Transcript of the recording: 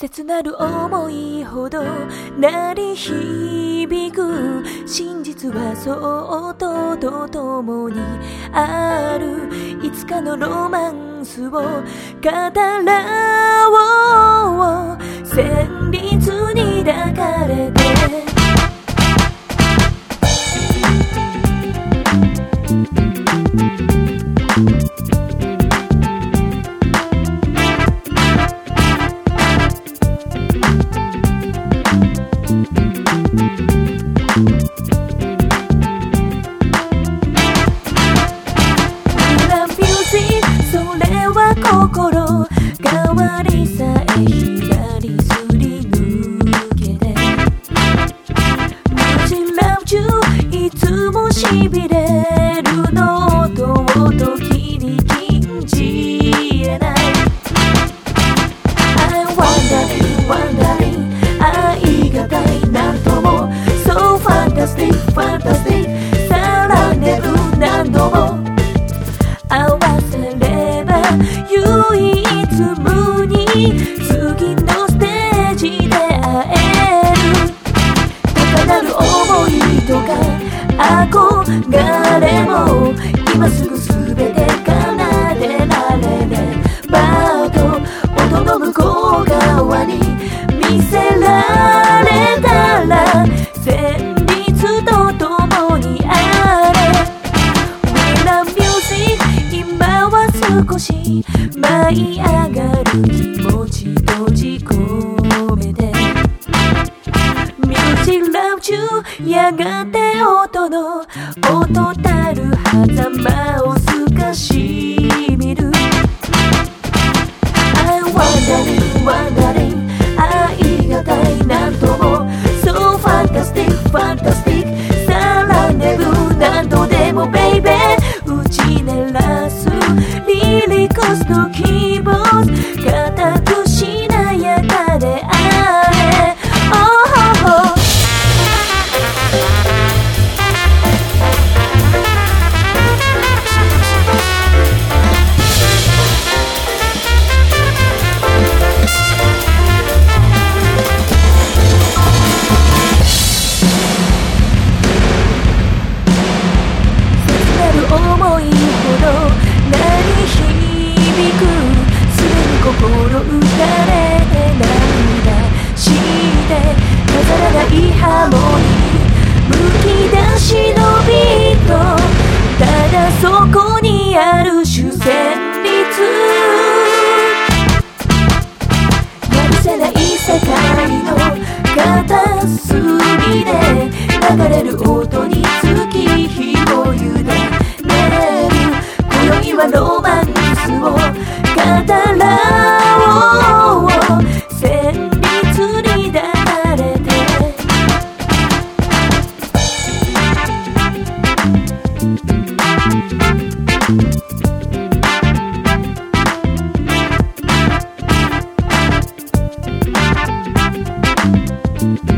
切なる思いほど鳴り響く真実はそっとと共にある。いつかのロマンスを語らおう。いつもしびれるの今すぐ全て奏でられねばと音の向こう側に見せられたら旋律と共にあれ。We love music 今は少し舞い上がる気持ち閉じ込めて Music love you やがて音の音たる狭間を透かし見る I'm wondering wondering 愛がたいなんとも So fantastic fantastic さらねる何度でも baby 打ち鳴らすリリコスのキー隅で流れる音に月日を委ねる今宵はロマンスを語らおう旋律に抱かれて「